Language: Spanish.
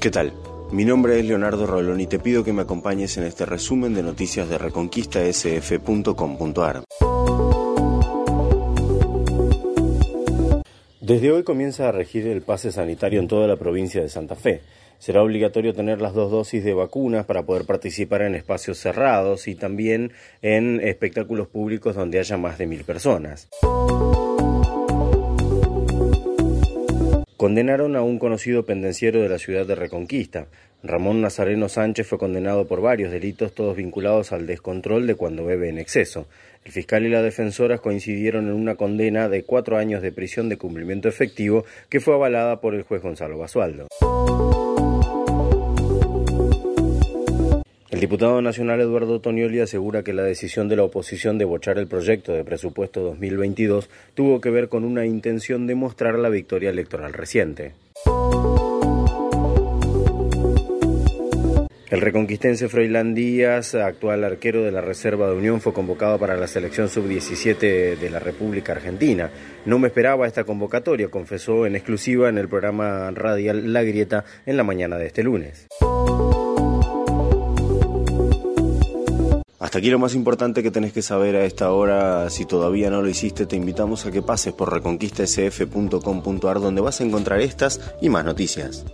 ¿Qué tal? Mi nombre es Leonardo Rolón y te pido que me acompañes en este resumen de noticias de reconquistasf.com.ar. Desde hoy comienza a regir el pase sanitario en toda la provincia de Santa Fe. Será obligatorio tener las dos dosis de vacunas para poder participar en espacios cerrados y también en espectáculos públicos donde haya más de mil personas. Condenaron a un conocido pendenciero de la ciudad de Reconquista. Ramón Nazareno Sánchez fue condenado por varios delitos, todos vinculados al descontrol de cuando bebe en exceso. El fiscal y la defensora coincidieron en una condena de cuatro años de prisión de cumplimiento efectivo que fue avalada por el juez Gonzalo Basualdo. El diputado nacional Eduardo Tonioli asegura que la decisión de la oposición de bochar el proyecto de presupuesto 2022 tuvo que ver con una intención de mostrar la victoria electoral reciente. El reconquistense Froilán Díaz, actual arquero de la Reserva de Unión, fue convocado para la selección sub-17 de la República Argentina. No me esperaba esta convocatoria, confesó en exclusiva en el programa radial La Grieta en la mañana de este lunes. Hasta aquí lo más importante que tenés que saber a esta hora. Si todavía no lo hiciste, te invitamos a que pases por reconquistasf.com.ar donde vas a encontrar estas y más noticias.